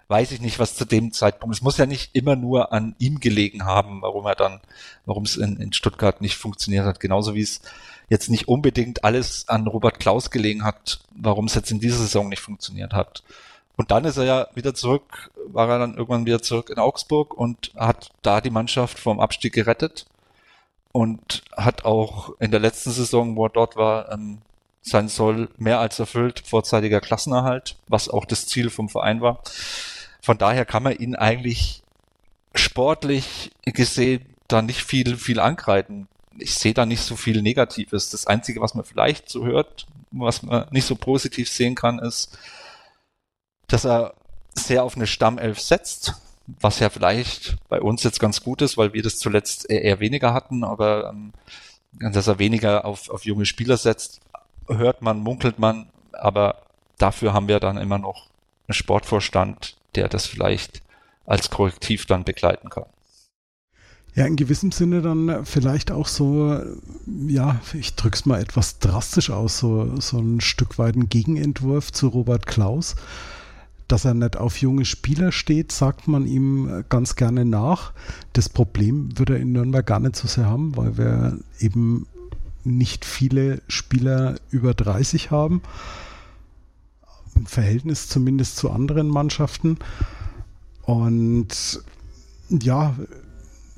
weiß ich nicht, was zu dem Zeitpunkt. Es muss ja nicht immer nur an ihm gelegen haben, warum er dann, warum es in, in Stuttgart nicht funktioniert hat. Genauso wie es jetzt nicht unbedingt alles an Robert Klaus gelegen hat, warum es jetzt in dieser Saison nicht funktioniert hat. Und dann ist er ja wieder zurück, war er dann irgendwann wieder zurück in Augsburg und hat da die Mannschaft vom Abstieg gerettet und hat auch in der letzten Saison, wo er dort war, ähm, sein Soll mehr als erfüllt, vorzeitiger Klassenerhalt, was auch das Ziel vom Verein war. Von daher kann man ihn eigentlich sportlich gesehen da nicht viel, viel angreifen. Ich sehe da nicht so viel Negatives. Das Einzige, was man vielleicht so hört, was man nicht so positiv sehen kann, ist, dass er sehr auf eine Stammelf setzt, was ja vielleicht bei uns jetzt ganz gut ist, weil wir das zuletzt eher weniger hatten, aber ähm, dass er weniger auf, auf junge Spieler setzt, hört man, munkelt man, aber dafür haben wir dann immer noch einen Sportvorstand, der das vielleicht als Korrektiv dann begleiten kann. Ja, in gewissem Sinne dann vielleicht auch so, ja, ich drück's mal etwas drastisch aus, so, so ein Stück weit ein Gegenentwurf zu Robert Klaus. Dass er nicht auf junge Spieler steht, sagt man ihm ganz gerne nach. Das Problem würde er in Nürnberg gar nicht so sehr haben, weil wir eben nicht viele Spieler über 30 haben im Verhältnis zumindest zu anderen Mannschaften. Und ja,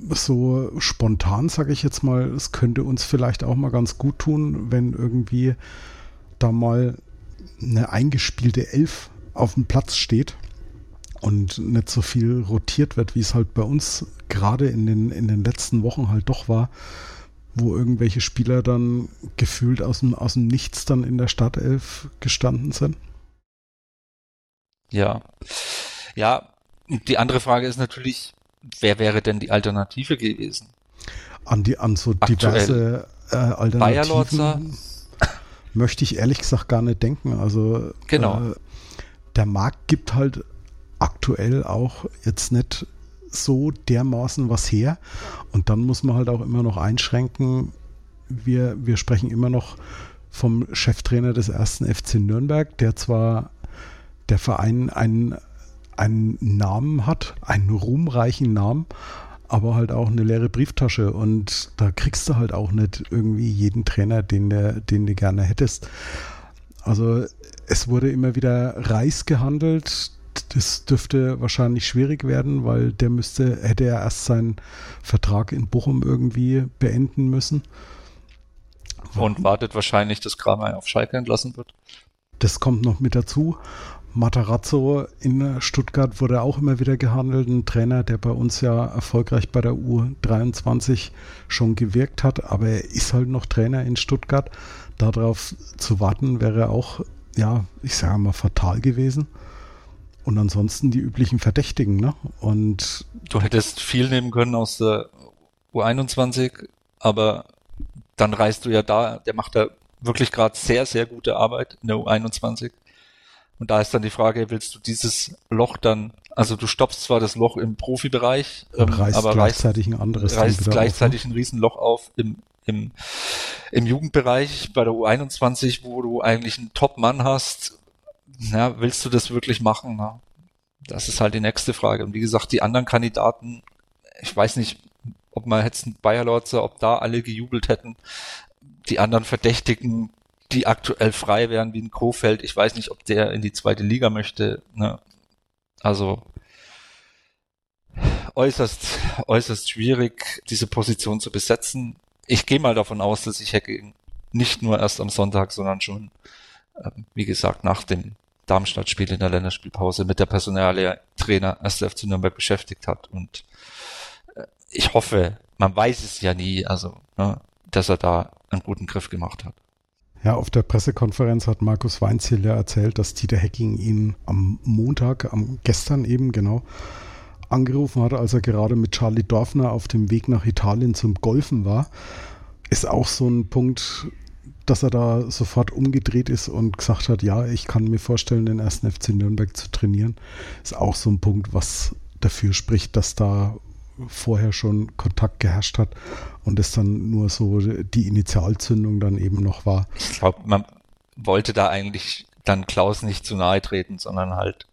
so spontan sage ich jetzt mal, es könnte uns vielleicht auch mal ganz gut tun, wenn irgendwie da mal eine eingespielte Elf auf dem Platz steht und nicht so viel rotiert wird, wie es halt bei uns gerade in den, in den letzten Wochen halt doch war, wo irgendwelche Spieler dann gefühlt aus dem, aus dem Nichts dann in der Startelf gestanden sind. Ja. Ja, die andere Frage ist natürlich, wer wäre denn die Alternative gewesen? An die an so diverse äh, Alternativen möchte ich ehrlich gesagt gar nicht denken. Also genau. Äh, der Markt gibt halt aktuell auch jetzt nicht so dermaßen was her. Und dann muss man halt auch immer noch einschränken. Wir, wir sprechen immer noch vom Cheftrainer des ersten FC Nürnberg, der zwar der Verein einen, einen Namen hat, einen ruhmreichen Namen, aber halt auch eine leere Brieftasche. Und da kriegst du halt auch nicht irgendwie jeden Trainer, den, der, den du gerne hättest. Also es wurde immer wieder Reis gehandelt. Das dürfte wahrscheinlich schwierig werden, weil der müsste, hätte ja erst seinen Vertrag in Bochum irgendwie beenden müssen. Und wartet wahrscheinlich, dass Kramer auf Schalke entlassen wird. Das kommt noch mit dazu. Matarazzo in Stuttgart wurde auch immer wieder gehandelt. Ein Trainer, der bei uns ja erfolgreich bei der U23 schon gewirkt hat, aber er ist halt noch Trainer in Stuttgart. Darauf zu warten wäre auch, ja, ich sage mal, fatal gewesen. Und ansonsten die üblichen Verdächtigen, ne? Und du hättest viel nehmen können aus der U21, aber dann reißt du ja da, der macht da wirklich gerade sehr, sehr gute Arbeit in der U21 und da ist dann die Frage, willst du dieses Loch dann, also du stoppst zwar das Loch im Profibereich, ähm, reißt aber gleichzeitig reißt, ein anderes reißt gleichzeitig auf, ne? ein Riesenloch auf im, im, im Jugendbereich bei der U21, wo du eigentlich einen Top-Mann hast. Ja, willst du das wirklich machen? Na? Das ist halt die nächste Frage. Und wie gesagt, die anderen Kandidaten, ich weiß nicht, ob man jetzt ein Bayer Lorzer, ob da alle gejubelt hätten. Die anderen Verdächtigen, die aktuell frei wären, wie ein Kofeld. Ich weiß nicht, ob der in die zweite Liga möchte. Ne? Also äußerst, äußerst schwierig, diese Position zu besetzen. Ich gehe mal davon aus, dass sich Hecking nicht nur erst am Sonntag, sondern schon, äh, wie gesagt, nach dem Darmstadt-Spiel in der Länderspielpause mit der Personalie Trainer 1. FC Nürnberg beschäftigt hat. Und äh, ich hoffe, man weiß es ja nie, also, ne, dass er da einen guten Griff gemacht hat. Ja, auf der Pressekonferenz hat Markus Weinziel ja erzählt, dass Dieter Hecking ihn am Montag, am gestern eben genau, angerufen hat, als er gerade mit Charlie Dorfner auf dem Weg nach Italien zum Golfen war. Ist auch so ein Punkt, dass er da sofort umgedreht ist und gesagt hat, ja, ich kann mir vorstellen, den ersten FC Nürnberg zu trainieren. Ist auch so ein Punkt, was dafür spricht, dass da vorher schon Kontakt geherrscht hat und es dann nur so die Initialzündung dann eben noch war. Ich glaube, man wollte da eigentlich dann Klaus nicht zu nahe treten, sondern halt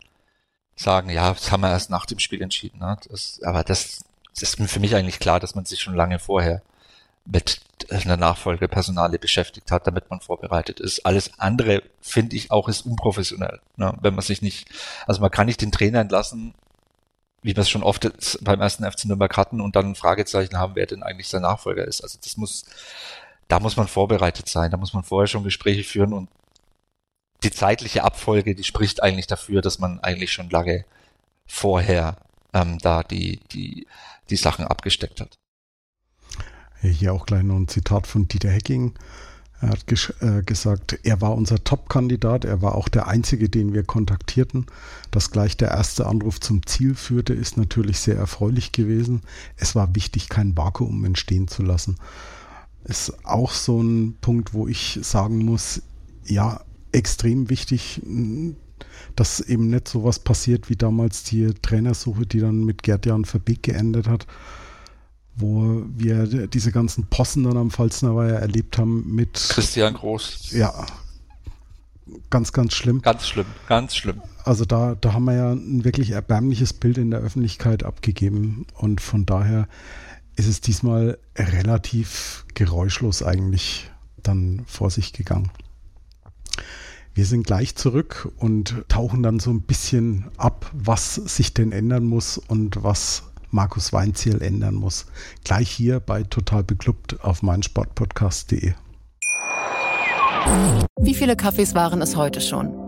sagen, ja, das haben wir erst nach dem Spiel entschieden. Ne? Das, aber das, das ist für mich eigentlich klar, dass man sich schon lange vorher mit einer Nachfolgepersonale beschäftigt hat, damit man vorbereitet ist. Alles andere, finde ich, auch ist unprofessionell. Ne? Wenn man sich nicht, also man kann nicht den Trainer entlassen, wie wir es schon oft beim ersten FC Nürnberg hatten und dann ein Fragezeichen haben, wer denn eigentlich sein Nachfolger ist. Also das muss, da muss man vorbereitet sein, da muss man vorher schon Gespräche führen und die zeitliche Abfolge, die spricht eigentlich dafür, dass man eigentlich schon lange vorher ähm, da die, die, die Sachen abgesteckt hat. Hier auch gleich noch ein Zitat von Dieter Hecking. Er hat äh, gesagt, er war unser Top-Kandidat, er war auch der einzige, den wir kontaktierten. Dass gleich der erste Anruf zum Ziel führte, ist natürlich sehr erfreulich gewesen. Es war wichtig, kein Vakuum entstehen zu lassen. Ist auch so ein Punkt, wo ich sagen muss, ja, extrem wichtig, dass eben nicht so was passiert wie damals die Trainersuche, die dann mit Gerd-Jan Verbeek geendet hat wo wir diese ganzen Possen dann am Pfalzner erlebt haben mit Christian Groß. Ja, ganz, ganz schlimm. Ganz schlimm, ganz schlimm. Also da, da haben wir ja ein wirklich erbärmliches Bild in der Öffentlichkeit abgegeben und von daher ist es diesmal relativ geräuschlos eigentlich dann vor sich gegangen. Wir sind gleich zurück und tauchen dann so ein bisschen ab, was sich denn ändern muss und was Markus Weinziel ändern muss. Gleich hier bei Total Beklubbt auf meinsportpodcast.de. Wie viele Kaffees waren es heute schon?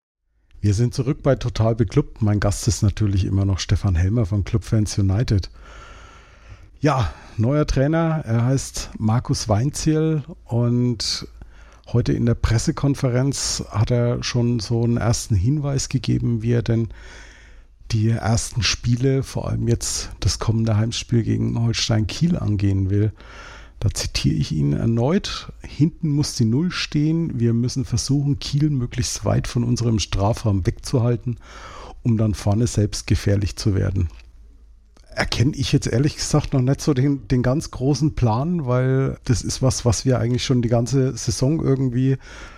Wir sind zurück bei Total Beklubbt. Mein Gast ist natürlich immer noch Stefan Helmer von Clubfans United. Ja, neuer Trainer. Er heißt Markus Weinziel und heute in der Pressekonferenz hat er schon so einen ersten Hinweis gegeben, wie er denn die ersten Spiele, vor allem jetzt das kommende Heimspiel gegen Holstein Kiel angehen will. Da zitiere ich ihn erneut. Hinten muss die Null stehen. Wir müssen versuchen, Kiel möglichst weit von unserem Strafraum wegzuhalten, um dann vorne selbst gefährlich zu werden. Erkenne ich jetzt ehrlich gesagt noch nicht so den, den ganz großen Plan, weil das ist was, was wir eigentlich schon die ganze Saison irgendwie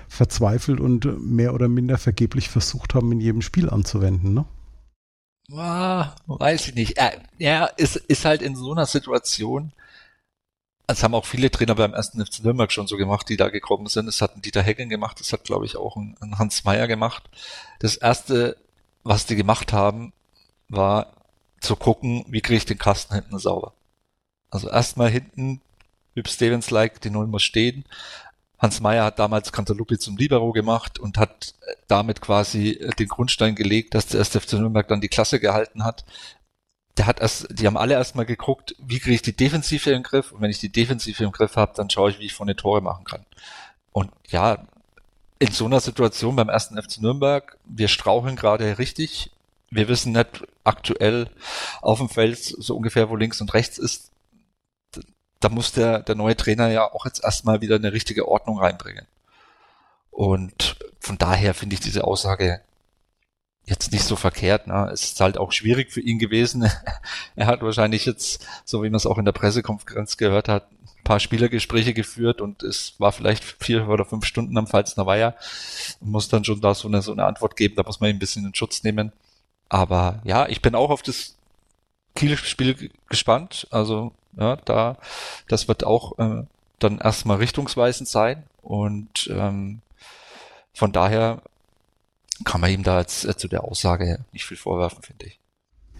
verzweifelt und mehr oder minder vergeblich versucht haben, in jedem Spiel anzuwenden. Ne? Ah, weiß ich nicht. Er, er ist, ist halt in so einer Situation, das haben auch viele Trainer beim ersten FC Nürnberg schon so gemacht, die da gekommen sind. Das hat ein Dieter Heggen gemacht, das hat, glaube ich, auch ein, ein Hans Meyer gemacht. Das erste, was die gemacht haben, war zu gucken, wie kriege ich den Kasten hinten sauber. Also erstmal hinten, Hüb Stevens-like, die Null muss stehen. Hans Meyer hat damals Cantalupi zum Libero gemacht und hat damit quasi den Grundstein gelegt, dass der erste FC Nürnberg dann die Klasse gehalten hat der hat erst, die haben alle erstmal geguckt, wie kriege ich die Defensive im Griff und wenn ich die Defensive im Griff habe, dann schaue ich, wie ich von den Tore machen kann. Und ja, in so einer Situation beim ersten FC Nürnberg, wir straucheln gerade richtig. Wir wissen nicht aktuell auf dem Feld so ungefähr, wo links und rechts ist. Da muss der, der neue Trainer ja auch jetzt erstmal wieder eine richtige Ordnung reinbringen. Und von daher finde ich diese Aussage jetzt nicht so verkehrt. Ne? Es ist halt auch schwierig für ihn gewesen. er hat wahrscheinlich jetzt, so wie man es auch in der Pressekonferenz gehört hat, ein paar Spielergespräche geführt und es war vielleicht vier oder fünf Stunden am Pfalzner Weiher und muss dann schon da so eine, so eine Antwort geben. Da muss man ihn ein bisschen in Schutz nehmen. Aber ja, ich bin auch auf das Kiel-Spiel gespannt. Also ja, da, das wird auch äh, dann erstmal richtungsweisend sein und ähm, von daher kann man ihm da jetzt äh, zu der Aussage nicht viel vorwerfen, finde ich.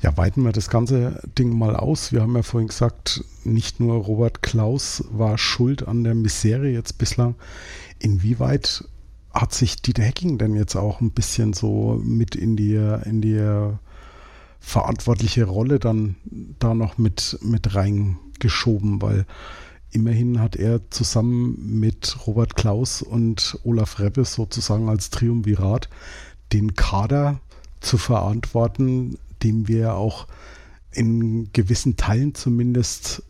Ja, weiten wir das ganze Ding mal aus. Wir haben ja vorhin gesagt, nicht nur Robert Klaus war schuld an der Misere jetzt bislang. Inwieweit hat sich Dieter Hecking denn jetzt auch ein bisschen so mit in die, in die verantwortliche Rolle dann da noch mit, mit reingeschoben? Weil immerhin hat er zusammen mit Robert Klaus und Olaf Reppe sozusagen als Triumvirat den Kader zu verantworten, dem wir auch in gewissen Teilen zumindest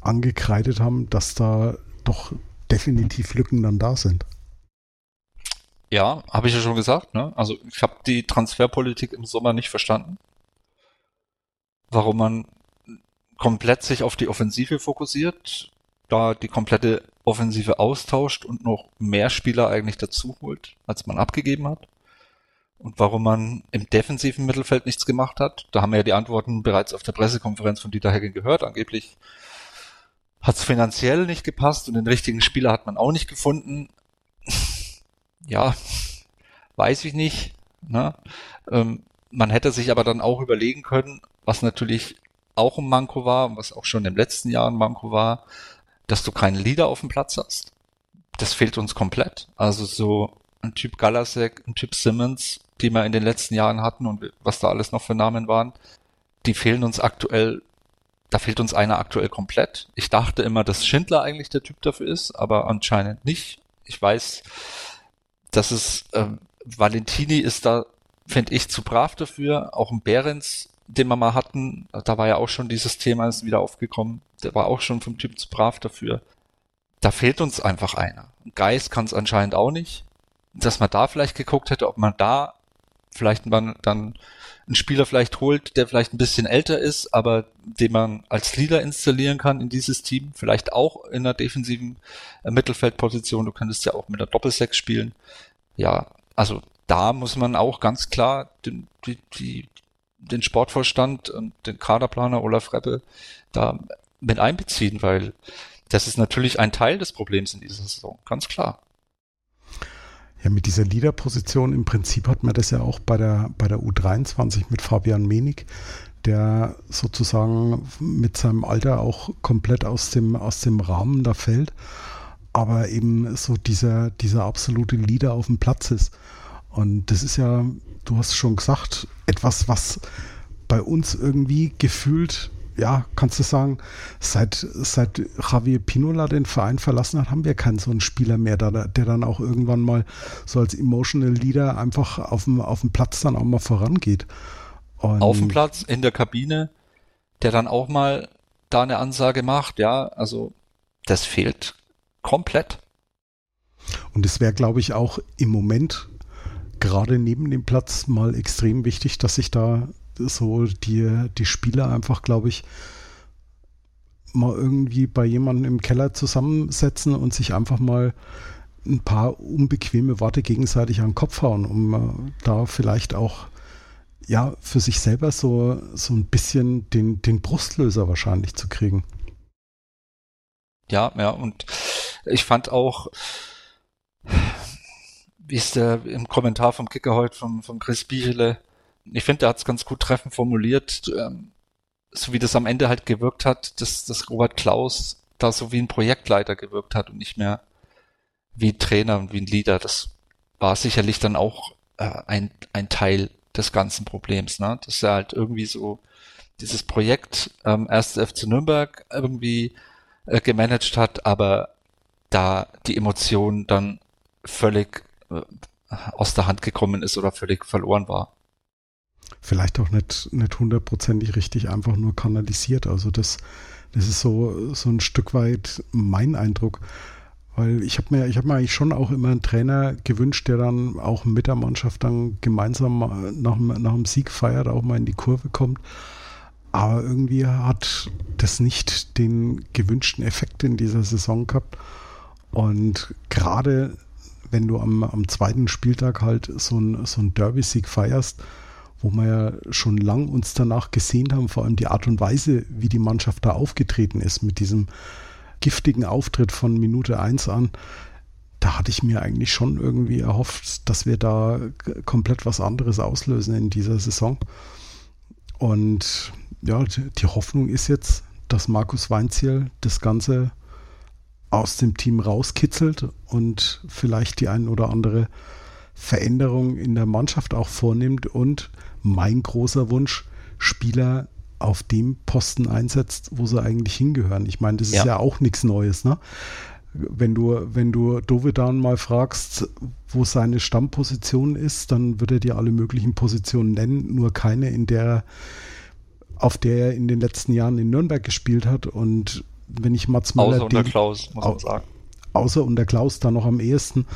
angekreidet haben, dass da doch definitiv Lücken dann da sind. Ja, habe ich ja schon gesagt. Ne? Also ich habe die Transferpolitik im Sommer nicht verstanden. Warum man komplett sich auf die Offensive fokussiert, da die komplette Offensive austauscht und noch mehr Spieler eigentlich dazu holt, als man abgegeben hat und warum man im defensiven Mittelfeld nichts gemacht hat. Da haben wir ja die Antworten bereits auf der Pressekonferenz von Dieter Hecking gehört. Angeblich hat es finanziell nicht gepasst und den richtigen Spieler hat man auch nicht gefunden. ja, weiß ich nicht. Ne? Ähm, man hätte sich aber dann auch überlegen können, was natürlich auch ein Manko war und was auch schon im letzten Jahr ein Manko war, dass du keinen Leader auf dem Platz hast. Das fehlt uns komplett. Also so ein Typ Galasek, ein Typ Simmons, die wir in den letzten Jahren hatten und was da alles noch für Namen waren, die fehlen uns aktuell, da fehlt uns einer aktuell komplett. Ich dachte immer, dass Schindler eigentlich der Typ dafür ist, aber anscheinend nicht. Ich weiß, dass es, ähm, Valentini ist da, finde ich, zu brav dafür. Auch ein Behrens, den wir mal hatten, da war ja auch schon dieses Thema, ist wieder aufgekommen. Der war auch schon vom Typ zu brav dafür. Da fehlt uns einfach einer. Geist kann es anscheinend auch nicht. Dass man da vielleicht geguckt hätte, ob man da vielleicht man dann einen Spieler vielleicht holt, der vielleicht ein bisschen älter ist, aber den man als Leader installieren kann in dieses Team, vielleicht auch in einer defensiven äh, Mittelfeldposition. Du könntest ja auch mit einer Doppelsechs spielen. Ja, also da muss man auch ganz klar den, die, die, den Sportvorstand und den Kaderplaner Olaf Reppe da mit einbeziehen, weil das ist natürlich ein Teil des Problems in dieser Saison, ganz klar. Ja, mit dieser Leaderposition im Prinzip hat man das ja auch bei der, bei der U23 mit Fabian Menig, der sozusagen mit seinem Alter auch komplett aus dem, aus dem Rahmen da fällt, aber eben so dieser, dieser absolute Leader auf dem Platz ist. Und das ist ja, du hast schon gesagt, etwas, was bei uns irgendwie gefühlt, ja, kannst du sagen, seit, seit Javier Pinola den Verein verlassen hat, haben wir keinen so einen Spieler mehr, der, der dann auch irgendwann mal so als Emotional Leader einfach auf dem, auf dem Platz dann auch mal vorangeht. Und auf dem Platz, in der Kabine, der dann auch mal da eine Ansage macht, ja, also das fehlt komplett. Und es wäre, glaube ich, auch im Moment gerade neben dem Platz mal extrem wichtig, dass sich da so die, die Spieler einfach, glaube ich, mal irgendwie bei jemandem im Keller zusammensetzen und sich einfach mal ein paar unbequeme Worte gegenseitig an den Kopf hauen, um äh, da vielleicht auch ja für sich selber so, so ein bisschen den, den Brustlöser wahrscheinlich zu kriegen. Ja, ja, und ich fand auch, wie ist der im Kommentar vom Kicker heute von, von Chris Bichele, ich finde, der hat es ganz gut treffend formuliert, ähm, so wie das am Ende halt gewirkt hat, dass, dass Robert Klaus da so wie ein Projektleiter gewirkt hat und nicht mehr wie ein Trainer und wie ein Leader. Das war sicherlich dann auch äh, ein, ein Teil des ganzen Problems, ne? dass er halt irgendwie so dieses Projekt ähm, 1. FC Nürnberg irgendwie äh, gemanagt hat, aber da die Emotion dann völlig äh, aus der Hand gekommen ist oder völlig verloren war vielleicht auch nicht, nicht hundertprozentig richtig einfach nur kanalisiert. Also das, das ist so, so ein Stück weit mein Eindruck. Weil ich habe mir, ich mir eigentlich schon auch immer einen Trainer gewünscht, der dann auch mit der Mannschaft dann gemeinsam nach, nach dem Sieg feiert, auch mal in die Kurve kommt. Aber irgendwie hat das nicht den gewünschten Effekt in dieser Saison gehabt. Und gerade wenn du am, am zweiten Spieltag halt so ein, so ein Derby-Sieg feierst, wo wir ja schon lang uns danach gesehen haben, vor allem die Art und Weise, wie die Mannschaft da aufgetreten ist mit diesem giftigen Auftritt von Minute 1 an, da hatte ich mir eigentlich schon irgendwie erhofft, dass wir da komplett was anderes auslösen in dieser Saison. Und ja, die Hoffnung ist jetzt, dass Markus Weinziel das Ganze aus dem Team rauskitzelt und vielleicht die ein oder andere Veränderung in der Mannschaft auch vornimmt und mein großer Wunsch, Spieler auf dem Posten einsetzt, wo sie eigentlich hingehören. Ich meine, das ist ja, ja auch nichts Neues, ne? Wenn du, wenn du Dovedan mal fragst, wo seine Stammposition ist, dann wird er dir alle möglichen Positionen nennen, nur keine, in der, auf der er in den letzten Jahren in Nürnberg gespielt hat. Und wenn ich Mats Möller. Außer unter Klaus, muss man sagen. Außer unter Klaus da noch am ehesten.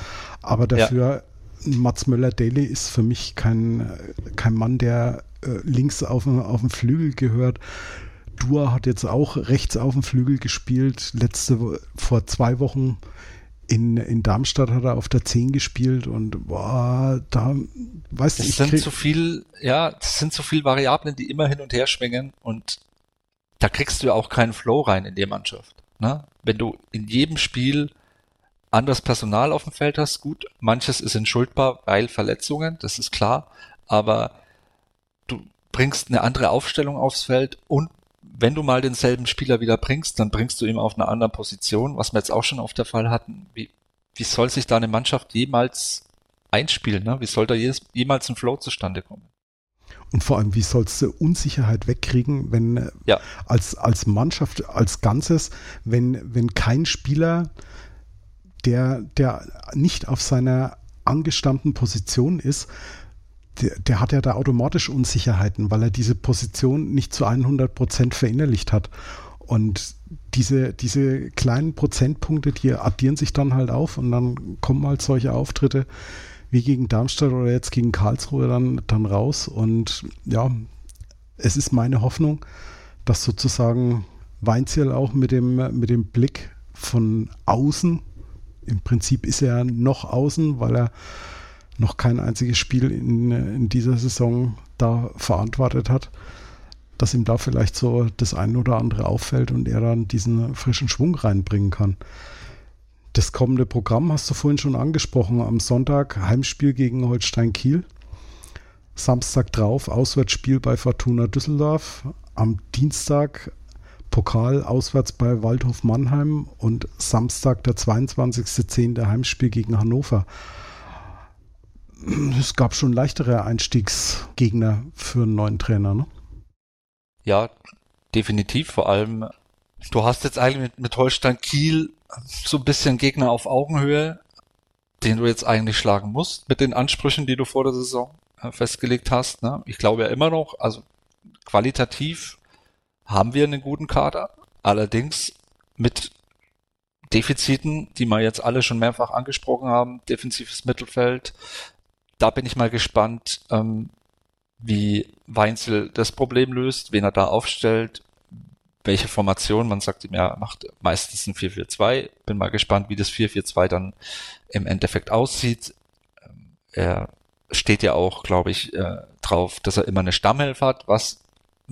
Aber dafür Mats Möller-Daly ist für mich kein, kein Mann, der äh, links auf, auf dem Flügel gehört. Dua hat jetzt auch rechts auf dem Flügel gespielt. Letzte, vor zwei Wochen in, in Darmstadt hat er auf der 10 gespielt und boah, da weißt du, ich sind so viel, ja, das sind so viele Variablen, die immer hin und her schwingen und da kriegst du ja auch keinen Flow rein in die Mannschaft. Ne? Wenn du in jedem Spiel anderes Personal auf dem Feld hast, gut. Manches ist entschuldbar, weil Verletzungen, das ist klar. Aber du bringst eine andere Aufstellung aufs Feld und wenn du mal denselben Spieler wieder bringst, dann bringst du ihn auf einer anderen Position, was wir jetzt auch schon auf der Fall hatten. Wie, wie soll sich da eine Mannschaft jemals einspielen? Ne? Wie soll da jemals ein Flow zustande kommen? Und vor allem, wie sollst du Unsicherheit wegkriegen, wenn ja. als, als Mannschaft, als Ganzes, wenn, wenn kein Spieler der, der nicht auf seiner angestammten Position ist, der, der, hat ja da automatisch Unsicherheiten, weil er diese Position nicht zu 100 Prozent verinnerlicht hat. Und diese, diese kleinen Prozentpunkte, die addieren sich dann halt auf und dann kommen halt solche Auftritte wie gegen Darmstadt oder jetzt gegen Karlsruhe dann, dann raus. Und ja, es ist meine Hoffnung, dass sozusagen Weinziel auch mit dem, mit dem Blick von außen im Prinzip ist er noch außen, weil er noch kein einziges Spiel in, in dieser Saison da verantwortet hat, dass ihm da vielleicht so das eine oder andere auffällt und er dann diesen frischen Schwung reinbringen kann. Das kommende Programm hast du vorhin schon angesprochen. Am Sonntag Heimspiel gegen Holstein Kiel. Samstag drauf Auswärtsspiel bei Fortuna Düsseldorf. Am Dienstag Pokal auswärts bei Waldhof Mannheim und Samstag der 22.10. Heimspiel gegen Hannover. es gab schon leichtere Einstiegsgegner für einen neuen Trainer, ne? Ja, definitiv. Vor allem, du hast jetzt eigentlich mit, mit Holstein Kiel so ein bisschen Gegner auf Augenhöhe, den du jetzt eigentlich schlagen musst mit den Ansprüchen, die du vor der Saison äh, festgelegt hast. Ne? Ich glaube ja immer noch, also qualitativ haben wir einen guten Kader, allerdings mit Defiziten, die wir jetzt alle schon mehrfach angesprochen haben, defensives Mittelfeld. Da bin ich mal gespannt, ähm, wie Weinzel das Problem löst, wen er da aufstellt, welche Formation. Man sagt ihm ja, macht meistens ein 4-4-2. Bin mal gespannt, wie das 4-4-2 dann im Endeffekt aussieht. Ähm, er steht ja auch, glaube ich, äh, drauf, dass er immer eine Stammelf hat, was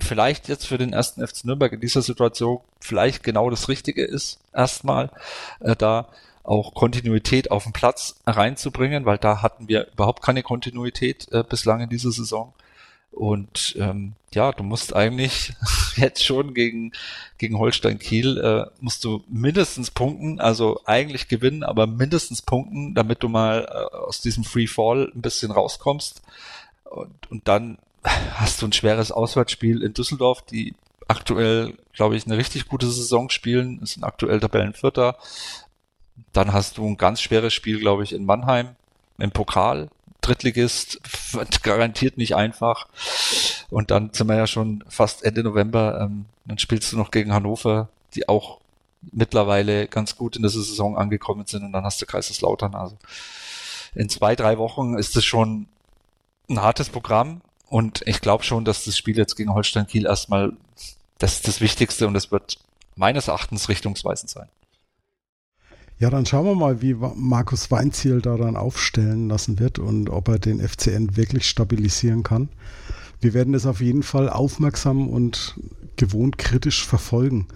vielleicht jetzt für den ersten FC Nürnberg in dieser Situation vielleicht genau das Richtige ist, erstmal äh, da auch Kontinuität auf den Platz reinzubringen, weil da hatten wir überhaupt keine Kontinuität äh, bislang in dieser Saison. Und ähm, ja, du musst eigentlich jetzt schon gegen, gegen Holstein Kiel, äh, musst du mindestens punkten, also eigentlich gewinnen, aber mindestens punkten, damit du mal äh, aus diesem Free Fall ein bisschen rauskommst. Und, und dann hast du ein schweres Auswärtsspiel in Düsseldorf, die aktuell, glaube ich, eine richtig gute Saison spielen, sind aktuell Tabellenvierter. Dann hast du ein ganz schweres Spiel, glaube ich, in Mannheim im Pokal. Drittligist wird garantiert nicht einfach. Und dann sind wir ja schon fast Ende November. Ähm, dann spielst du noch gegen Hannover, die auch mittlerweile ganz gut in der Saison angekommen sind. Und dann hast du Kaiserslautern. Also in zwei, drei Wochen ist es schon ein hartes Programm. Und ich glaube schon, dass das Spiel jetzt gegen Holstein Kiel erstmal das ist das Wichtigste und es wird meines Erachtens richtungsweisend sein. Ja, dann schauen wir mal, wie Markus Weinziel da dann aufstellen lassen wird und ob er den FCN wirklich stabilisieren kann. Wir werden es auf jeden Fall aufmerksam und gewohnt kritisch verfolgen.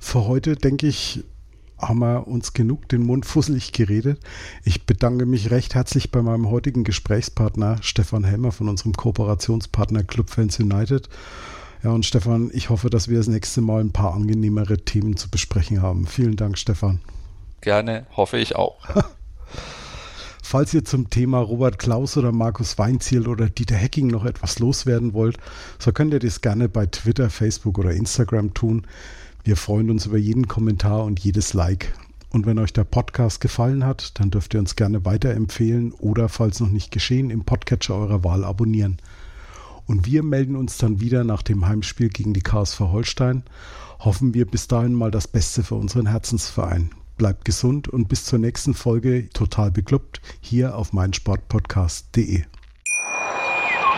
Für heute, denke ich, haben wir uns genug den Mund fusselig geredet. Ich bedanke mich recht herzlich bei meinem heutigen Gesprächspartner Stefan Helmer von unserem Kooperationspartner Club Fans United. Ja, und Stefan, ich hoffe, dass wir das nächste Mal ein paar angenehmere Themen zu besprechen haben. Vielen Dank, Stefan. Gerne, hoffe ich auch. Falls ihr zum Thema Robert Klaus oder Markus Weinziel oder Dieter Hecking noch etwas loswerden wollt, so könnt ihr das gerne bei Twitter, Facebook oder Instagram tun. Wir freuen uns über jeden Kommentar und jedes Like. Und wenn euch der Podcast gefallen hat, dann dürft ihr uns gerne weiterempfehlen oder, falls noch nicht geschehen, im Podcatcher eurer Wahl abonnieren. Und wir melden uns dann wieder nach dem Heimspiel gegen die KSV Holstein. Hoffen wir bis dahin mal das Beste für unseren Herzensverein bleibt gesund und bis zur nächsten Folge total bekloppt hier auf meinsportpodcast.de.